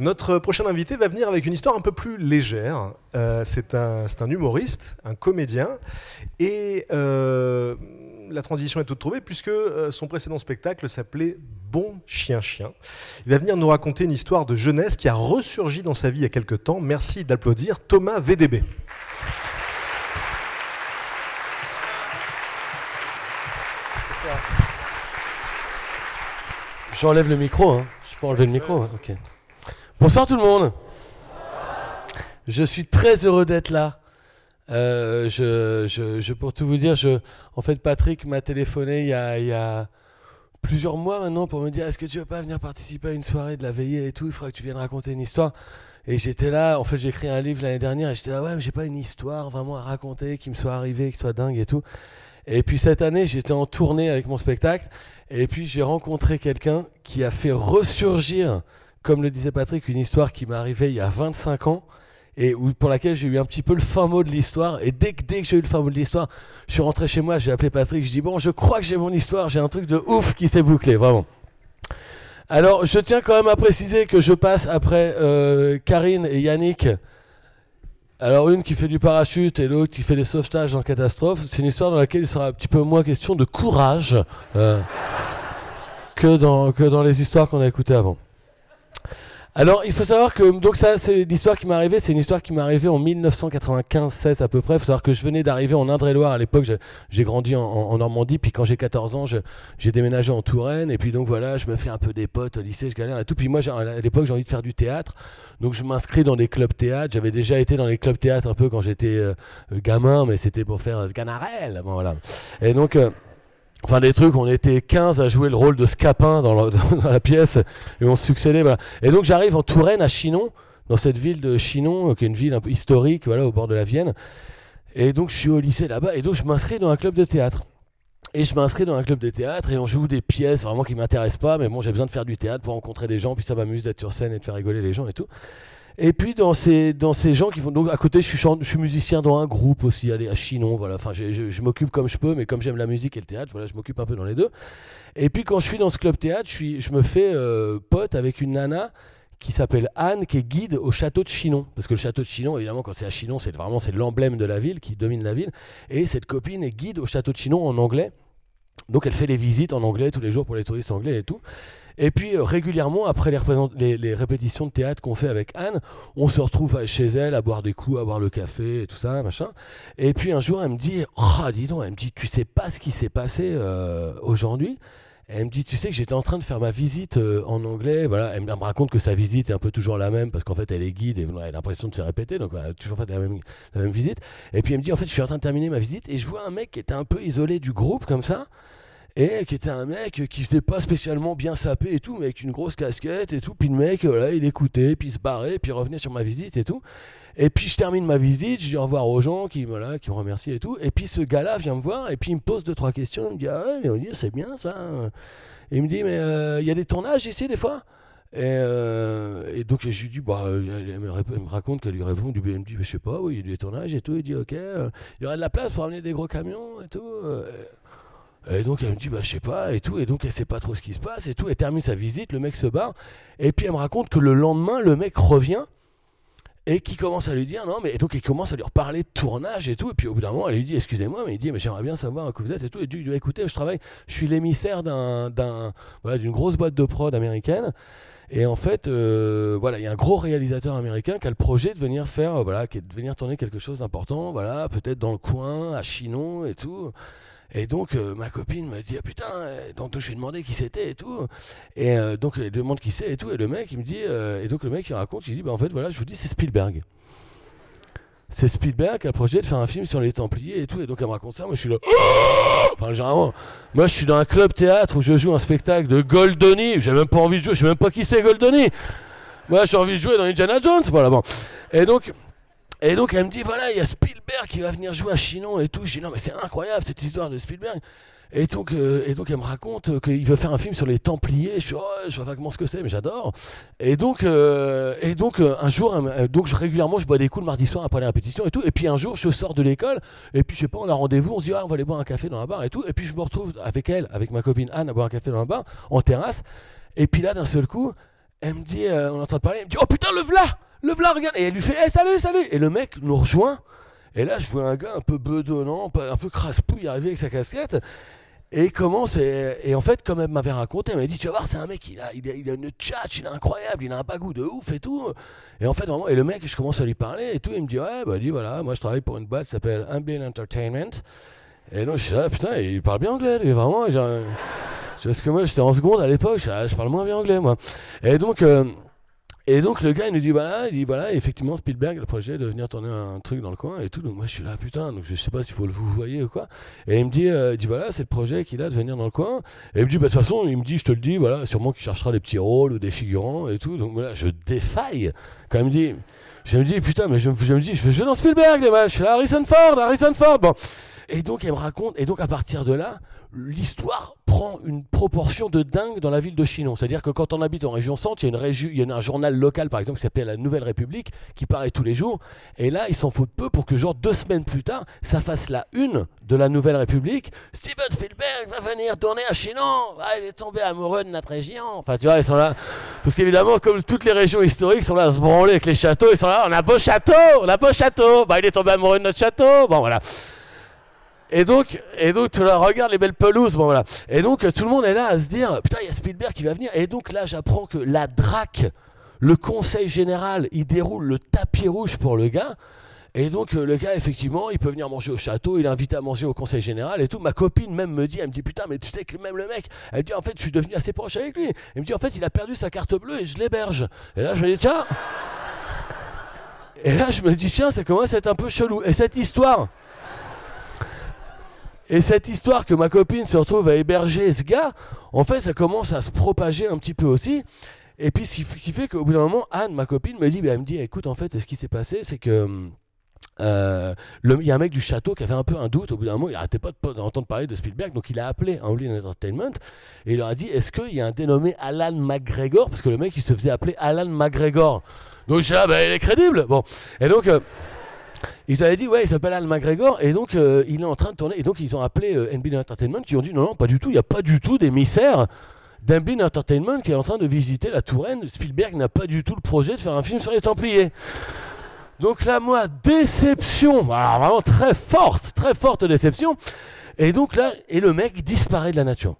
Notre prochain invité va venir avec une histoire un peu plus légère. Euh, c'est un, humoriste, un comédien, et euh, la transition est toute trouvée puisque euh, son précédent spectacle s'appelait Bon Chien Chien. Il va venir nous raconter une histoire de jeunesse qui a ressurgi dans sa vie il y a quelque temps. Merci d'applaudir Thomas VDB. J'enlève le micro, hein. je peux enlever le micro, hein. ok. Bonsoir tout le monde. Je suis très heureux d'être là. Euh, je, pour tout vous dire, je, en fait, Patrick m'a téléphoné il y, a, plusieurs mois maintenant pour me dire est-ce que tu veux pas venir participer à une soirée de la veillée et tout? Il faudrait que tu viennes raconter une histoire. Et j'étais là, en fait, j'ai écrit un livre l'année dernière et j'étais là, ouais, mais j'ai pas une histoire vraiment à raconter qui me soit arrivée, qui soit dingue et tout. Et puis cette année, j'étais en tournée avec mon spectacle et puis j'ai rencontré quelqu'un qui a fait ressurgir comme le disait Patrick, une histoire qui m'est arrivée il y a 25 ans et pour laquelle j'ai eu un petit peu le fin mot de l'histoire. Et dès que, j'ai eu le fin mot de l'histoire, je suis rentré chez moi, j'ai appelé Patrick, je dis bon, je crois que j'ai mon histoire, j'ai un truc de ouf qui s'est bouclé, vraiment. Alors, je tiens quand même à préciser que je passe après euh, Karine et Yannick. Alors, une qui fait du parachute et l'autre qui fait des sauvetages en catastrophe. C'est une histoire dans laquelle il sera un petit peu moins question de courage euh, que dans les histoires qu'on a écoutées avant. Alors, il faut savoir que donc ça, c'est l'histoire qui m'est arrivée. C'est une histoire qui m'est arrivée en 1995-16 à peu près. Il faut savoir que je venais d'arriver en Indre-et-Loire à l'époque. J'ai grandi en, Normandie, puis quand j'ai 14 ans, j'ai déménagé en Touraine. Et puis donc voilà, je me fais un peu des potes au lycée, je galère et tout. Puis moi, à l'époque, j'ai envie de faire du théâtre, donc je m'inscris dans des clubs théâtre. J'avais déjà été dans les clubs théâtre un peu quand j'étais euh, gamin, mais c'était pour faire. Bon, voilà. Et donc euh, Enfin, des trucs, on était 15 à jouer le rôle de Scapin dans la, dans la pièce et on succédait. Et donc, j'arrive en Touraine, à Chinon, dans cette ville de Chinon, euh, qui est une ville un peu historique, voilà, au bord de la Vienne. Et donc, je suis au lycée là-bas et donc, je m'inscris dans un club de théâtre. Et je m'inscris dans un club de théâtre et on joue des pièces vraiment qui m'intéressent pas, mais bon, j'ai besoin de faire du théâtre pour rencontrer des gens, puis ça m'amuse d'être sur scène et de faire rigoler les gens et tout. Et puis dans ces, dans ces gens qui font. Donc à côté, je suis, je suis musicien dans un groupe aussi, allez, à Chinon, voilà. Enfin, je, je, m'occupe comme je peux, mais comme j'aime la musique et le théâtre, voilà, je m'occupe un peu dans les deux. Et puis quand je suis dans ce club théâtre, je, suis, je me fais euh, pote avec une nana qui s'appelle Anne, qui est guide au château de Chinon. Parce que le château de Chinon, évidemment, quand c'est à Chinon, c'est vraiment c'est l'emblème de la ville qui domine la ville. Et cette copine est guide au château de Chinon en anglais. Donc elle fait les visites en anglais tous les jours pour les touristes anglais et tout. Et puis euh, régulièrement, après les, répétitions de théâtre qu'on fait avec Anne, on se retrouve chez elle à boire des coups, à boire le café et tout ça, machin. Et puis un jour, elle me dit, oh, dis donc, elle me dit, tu sais pas ce qui s'est passé euh, aujourd'hui? Elle me dit, tu sais que j'étais en train de faire ma visite euh, en anglais. Voilà, elle me raconte que sa visite est un peu toujours la même parce qu'en fait elle est guide et elle a l'impression de se répéter, donc elle a toujours fait la même, la même visite. Et puis elle me dit, en fait, je suis en train de terminer ma visite et je vois un mec qui était un peu isolé du groupe comme ça et qui était un mec qui faisait pas spécialement bien saper et tout, mais avec une grosse casquette et tout. Puis le mec, voilà, il écoutait, puis il se barrait, puis il revenait sur ma visite et tout. Et puis je termine ma visite, je dis au revoir aux gens qui, voilà, qui me remercient et tout. Et puis ce gars-là vient me voir et puis il me pose deux, trois questions. Il me dit Ah ouais, c'est bien ça. Et il me dit Mais euh, il y a des tournages ici des fois? Et, euh, et, donc je lui dis, bah, elle, me, raconte qu'elle lui répond du BMD, je sais pas, oui, il y a des tournages et tout. Il dit, ok, euh, il y aurait de la place pour amener des gros camions et tout. Et donc elle me dit bah je sais pas et tout. Et donc elle sait pas trop ce qui se passe et tout. Elle termine sa visite, le mec se barre. Et puis elle me raconte que le lendemain le mec revient et qui commence à lui dire non mais et donc il commence à lui reparler de tournage et tout. Et puis au bout d'un moment elle lui dit excusez-moi mais il dit mais j'aimerais bien savoir que vous êtes et tout. Et du dit écoutez je travaille je suis l'émissaire d'un voilà d'une grosse boîte de prod américaine. Et en fait euh, voilà il y a un gros réalisateur américain qui a le projet de venir faire voilà qui est de venir tourner quelque chose d'important voilà peut-être dans le coin à Chinon et tout et donc, euh, ma copine me dit, ah putain, euh, donc je lui ai demandé qui c'était et tout. Et euh, donc, elle demande qui c'est et tout. Et le mec, il me dit, et donc le mec, il raconte, il dit, bah en fait, voilà, je vous dis, c'est Spielberg. C'est Spielberg qui a le projet de faire un film sur les Templiers et tout. Et donc, elle me raconte ça. Moi, je suis là. enfin, généralement, moi, je suis dans un club théâtre où je joue un spectacle de Goldoni. J'ai même pas envie de jouer. Je sais même pas qui c'est Goldoni. Moi, j'ai envie de jouer dans Indiana Jones. Voilà, bon. Et donc, et donc elle me dit voilà, il y a Spielberg qui va venir jouer à Chinon et tout. Je dis non mais c'est incroyable cette histoire de Spielberg. Et donc, euh, et donc elle me raconte qu'il veut faire un film sur les Templiers. Je suis, oh, je vois vaguement ce que c'est, mais j'adore. Et donc, euh, et donc euh, un jour, donc régulièrement, je bois des coups le mardi soir après les répétitions et tout. Et puis un jour, je sors de l'école et puis je sais pas, on a rendez-vous, on se dit ah, on va aller boire un café dans un bar et tout. Et puis je me retrouve avec elle, avec ma copine Anne, à boire un café dans un bar en terrasse. Et puis là, d'un seul coup, elle me dit, euh, on est en train de parler, elle me dit, oh putain, le v'là, le v'là, regarde. Et elle lui fait, hey, salut, salut. Et le mec nous rejoint. Et là, je vois un gars un peu bedonnant, un peu crasse-pouille arriver avec sa casquette. Et commence, et, en fait, comme elle m'avait raconté, elle m'a dit, tu vas voir, c'est un mec, il a, il, a, une tchatch, il est incroyable, il a un bagou de ouf et tout. Et en fait, vraiment, et le mec, je commence à lui parler et tout, il me dit, ouais, bah, dit, voilà, moi je travaille pour une boîte qui s'appelle Ambient Entertainment. Et donc, je suis là, putain, il parle bien anglais, lui, vraiment. Parce que moi, j'étais en seconde à l'époque, je, je, parle moins bien anglais, moi. Et donc, euh, et donc le gars il nous dit voilà, il dit voilà, effectivement Spielberg le projet de venir tourner un truc dans le coin et tout. Donc moi je suis là putain, donc je sais pas s'il faut le vous voyez ou quoi. Et il me dit, euh, dit voilà, c'est le projet qu'il a de venir dans le coin. Et il me dit bah de toute façon, il me dit je te le dis voilà, sûrement qu'il cherchera des petits rôles ou des figurants et tout. Donc voilà, je défaille quand il me dit je me dis putain mais je, me dis je jouer dans Spielberg les là Harrison Ford, Harrison Ford. Bon. Et donc elle me raconte et donc à partir de là, l'histoire prend une proportion de dingue dans la ville de Chinon. C'est-à-dire que quand on habite en région centre, il y a, une il y a un journal local, par exemple, qui s'appelle La Nouvelle République, qui paraît tous les jours. Et là, ils s'en foutent peu pour que, genre, deux semaines plus tard, ça fasse la une de La Nouvelle République. Steven Spielberg va venir tourner à Chinon. Ah, il est tombé amoureux de notre région. Enfin, tu vois, ils sont là. Parce qu'évidemment, comme toutes les régions historiques sont là à se branler avec les châteaux, ils sont là. On a beau château, on a beau château. Bah, il est tombé amoureux de notre château. Bon, voilà. Et donc, et donc, tu regardes les belles pelouses, bon voilà. Et donc, tout le monde est là à se dire, putain, il y a Spielberg qui va venir. Et donc là, j'apprends que la DRAC, le conseil général, il déroule le tapis rouge pour le gars. Et donc, euh, le gars, effectivement, il peut venir manger au château, il est invité à manger au conseil général et tout. Ma copine même me dit, elle me dit, putain, mais tu sais que même le mec, elle me dit, en fait, je suis devenu assez proche avec lui. Elle me dit, en fait, il a perdu sa carte bleue et je l'héberge. Et là, je me dis, tiens. Et là, je me dis, tiens, ça commence à être un peu chelou. Et cette histoire. Et cette histoire que ma copine se retrouve à héberger ce gars, en fait, ça commence à se propager un petit peu aussi. Et puis, ce qui fait qu'au bout d'un moment, Anne, ma copine, me dit, bah, elle me dit, écoute, en fait, ce qui s'est passé, c'est que euh, il y a un mec du château qui avait un peu un doute. Au bout d'un moment, il n'arrêtait pas d'entendre parler de Spielberg, donc il a appelé Amblin Entertainment et il leur a dit, est-ce qu'il y a un dénommé Alan McGregor? Parce que le mec, il se faisait appeler Alan McGregor. Donc je suis là, bah, il est crédible. Bon, et donc. Euh, ils avaient dit, ouais, il s'appelle Al McGregor, et donc euh, il est en train de tourner. Et donc ils ont appelé NBN Entertainment, qui ont dit, non, non, pas du tout, il n'y a pas du tout d'émissaire d'NBN Entertainment qui est en train de visiter la Touraine. Spielberg n'a pas du tout le projet de faire un film sur les Templiers. Donc là, moi, déception, alors vraiment très forte, très forte déception. Et donc là, et le mec disparaît de la nature.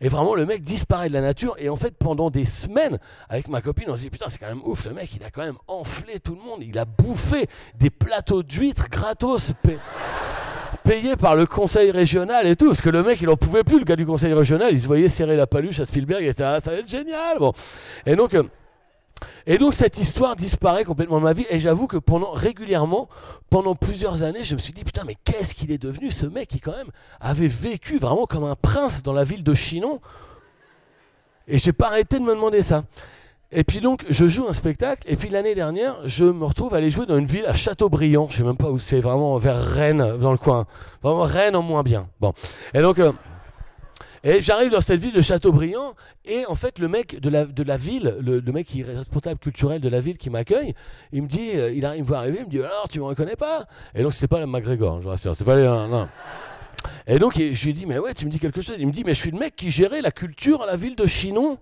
Et vraiment, le mec disparaît de la nature. Et en fait, pendant des semaines, avec ma copine, on se dit Putain, c'est quand même ouf, le mec, il a quand même enflé tout le monde. Il a bouffé des plateaux d'huîtres gratos. payés par le conseil régional et tout, parce que le mec il en pouvait plus, le gars du conseil régional, il se voyait serrer la paluche à Spielberg, et était, ça va être génial. Bon. Et donc, euh, et donc cette histoire disparaît complètement de ma vie. Et j'avoue que pendant régulièrement, pendant plusieurs années, je me suis dit putain mais qu'est-ce qu'il est devenu ce mec qui quand même avait vécu vraiment comme un prince dans la ville de Chinon? Et j'ai pas arrêté de me demander ça. Et puis donc je joue un spectacle. Et puis l'année dernière je me retrouve à aller jouer dans une ville à Châteaubriand, je sais même pas où c'est, vraiment vers Rennes dans le coin, vraiment Rennes en moins bien. Bon. Et donc euh, et j'arrive dans cette ville de Châteaubriand, et en fait, le mec de la, de la ville, le, mec qui est responsable culturel de la ville qui m'accueille, il me dit, euh, il, arrive, il me voit arriver, il me dit, alors, tu me reconnais pas? Et donc, c'est pas le McGregor, je rassure, c'est pas les. Non. Et donc, je lui dis, mais ouais, tu me dis quelque chose. Il me dit, mais je suis le mec qui gérait la culture à la ville de Chinon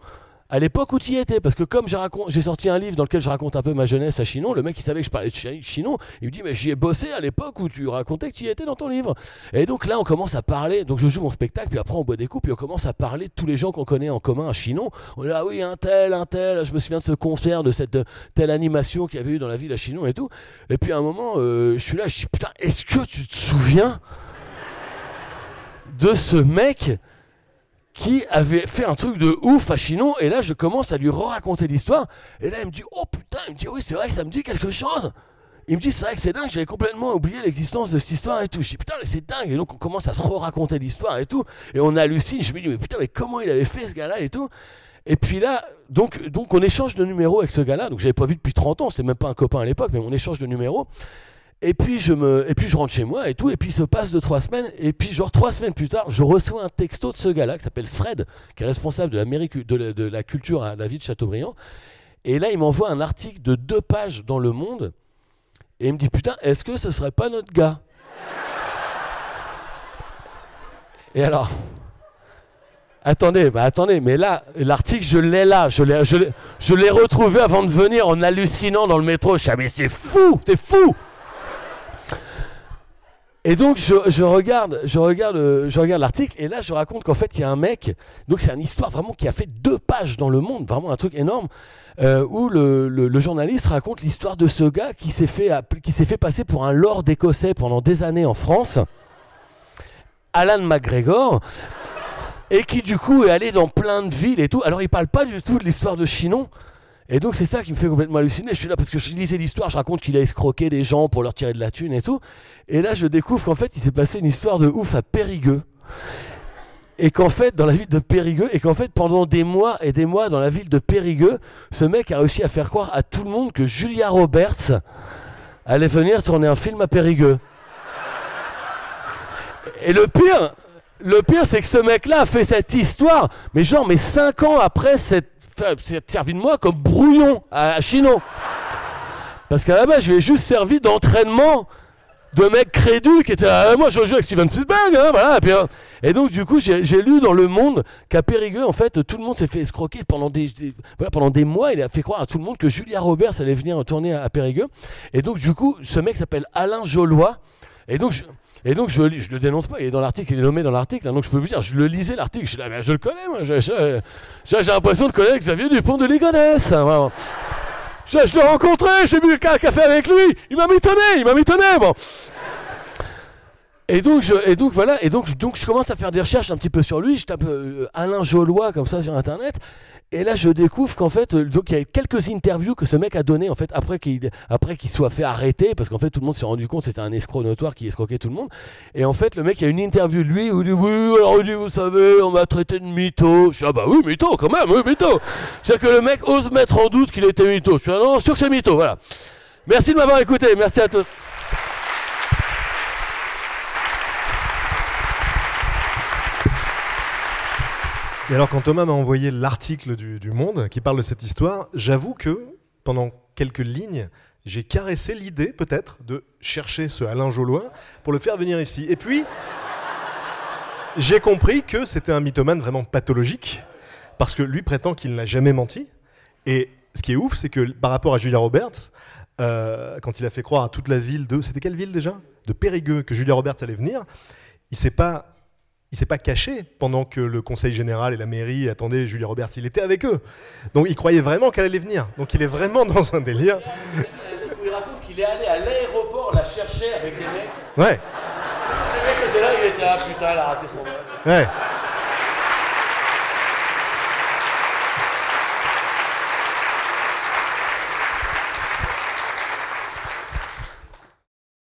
à l'époque où tu y étais. Parce que comme j'ai sorti un livre dans lequel je raconte un peu ma jeunesse à Chinon, le mec il savait que je parlais de Chinon, il me dit mais j'y ai bossé à l'époque où tu racontais que tu y étais dans ton livre. Et donc là on commence à parler, donc je joue mon spectacle, puis après on boit des coups, puis on commence à parler de tous les gens qu'on connaît en commun à Chinon. On est là oui un tel, un tel, je me souviens de ce concert, de cette telle animation qu'il y avait eu dans la ville à Chinon et tout. Et puis à un moment euh, je suis là, je dis putain est-ce que tu te souviens de ce mec qui avait fait un truc de ouf à Chinon, et là je commence à lui raconter l'histoire, et là il me dit Oh putain, il me dit Oui, c'est vrai que ça me dit quelque chose. Il me dit C'est vrai que c'est dingue, j'avais complètement oublié l'existence de cette histoire et tout. Je dis Putain, mais c'est dingue, et donc on commence à se raconter l'histoire et tout, et on hallucine. Je me dis Mais putain, mais comment il avait fait ce gars-là et tout et puis là, donc, donc on échange de numéros avec ce gars-là, donc j'avais pas vu depuis 30 ans, c'était même pas un copain à l'époque, mais on échange de numéros. Et puis, je me, et puis je rentre chez moi et tout, et puis il se passe de trois semaines, et puis genre trois semaines plus tard, je reçois un texto de ce gars-là qui s'appelle Fred, qui est responsable de, de, la, de la culture à la ville de Châteaubriand. Et là, il m'envoie un article de deux pages dans Le Monde, et il me dit Putain, est-ce que ce serait pas notre gars? Et alors Attendez, bah attendez, mais là, l'article, je l'ai là. Je l'ai, je, l'ai, je l'ai retrouvé avant de venir en hallucinant dans le métro. Je suis, ah, mais c'est fou, c'est fou et donc je, regarde, je regarde, je regarde l'article et là je raconte qu'en fait il y a un mec. Donc c'est une histoire vraiment qui a fait deux pages dans le Monde, vraiment un truc énorme, euh, où le, journaliste raconte l'histoire de ce gars qui s'est fait qui s'est fait passer pour un lord écossais pendant des années en France, Alan McGregor. Et qui du coup est allé dans plein de villes et tout. Alors il parle pas du tout de l'histoire de Chinon, et donc c'est ça qui me fait complètement halluciner. Je suis là parce que je lisais l'histoire, je raconte qu'il a escroqué des gens pour leur tirer de la thune et tout. Et là je découvre qu'en fait il s'est passé une histoire de ouf à Périgueux. Et qu'en fait, dans la ville de Périgueux, et qu'en fait, pendant des mois et des mois dans la ville de Périgueux, ce mec a réussi à faire croire à tout le monde que Julia Roberts allait venir tourner un film à Périgueux. Et le pire, le pire, c'est que ce mec-là a fait cette histoire, mais genre, mais cinq ans après cette servi de moi comme brouillon à, Chino. Parce qu'à la base, je lui ai juste servi d'entraînement de mec crédule qui était ah, moi je joue avec Steven Spielberg hein, voilà et, euh, et, donc du coup j'ai lu dans le monde qu'à Périgueux en fait tout le monde s'est fait escroquer pendant des, voilà, pendant des mois. Il a fait croire à tout le monde que Julia Roberts allait venir tourner à, à Périgueux. Et donc du coup ce mec s'appelle Alain Jolois. Et donc je, et donc je, je le dénonce pas, il est dans l'article, il est nommé dans l'article, hein, donc je peux vous dire, je le lisais l'article, je, le connais, moi, j'ai l'impression de connaître Xavier Dupont de Ligonnès. Hein, je, je l'ai rencontré, j'ai bu le café avec lui, il m'a mitonné, il m'a mitonné, bon. Et donc, je, et donc voilà, et donc, donc je commence à faire des recherches un petit peu sur lui, je tape euh, Alain Jolois comme ça sur internet, et là, je découvre qu'en fait, euh, donc il y a quelques interviews que ce mec a donné en fait après qu'il qu'il soit fait arrêter parce qu'en fait tout le monde s'est rendu compte c'était un escroc notoire qui escroquait tout le monde. Et en fait, le mec il y a une interview de lui où il dit oui, alors il dit vous savez, on m'a traité de mytho. Je suis ah bah oui mytho quand même, oui mytho. C'est que le mec ose mettre en doute qu'il était mytho. Je suis ah non sûr que c'est mytho. Voilà. Merci de m'avoir écouté. Merci à tous. Et alors, quand Thomas m'a envoyé l'article du, Monde qui parle de cette histoire, j'avoue que pendant quelques lignes, j'ai caressé l'idée, peut-être, de chercher ce Alain Jolois pour le faire venir ici. Et puis, j'ai compris que c'était un mythomane vraiment pathologique, parce que lui prétend qu'il n'a jamais menti. Et ce qui est ouf, c'est que par rapport à Julia Roberts, euh, quand il a fait croire à toute la ville de. C'était quelle ville déjà? De Périgueux, que Julia Roberts allait venir, il s'est pas il s'est pas caché pendant que le conseil général et la mairie attendaient Julia Roberts. Il était avec eux. Donc il croyait vraiment qu'elle allait venir. Donc il est vraiment dans un délire. Il raconte qu'il est allé à l'aéroport la chercher avec des mecs. Ouais. Les mecs étaient là, il était là, putain, elle a raté son vol. Ouais.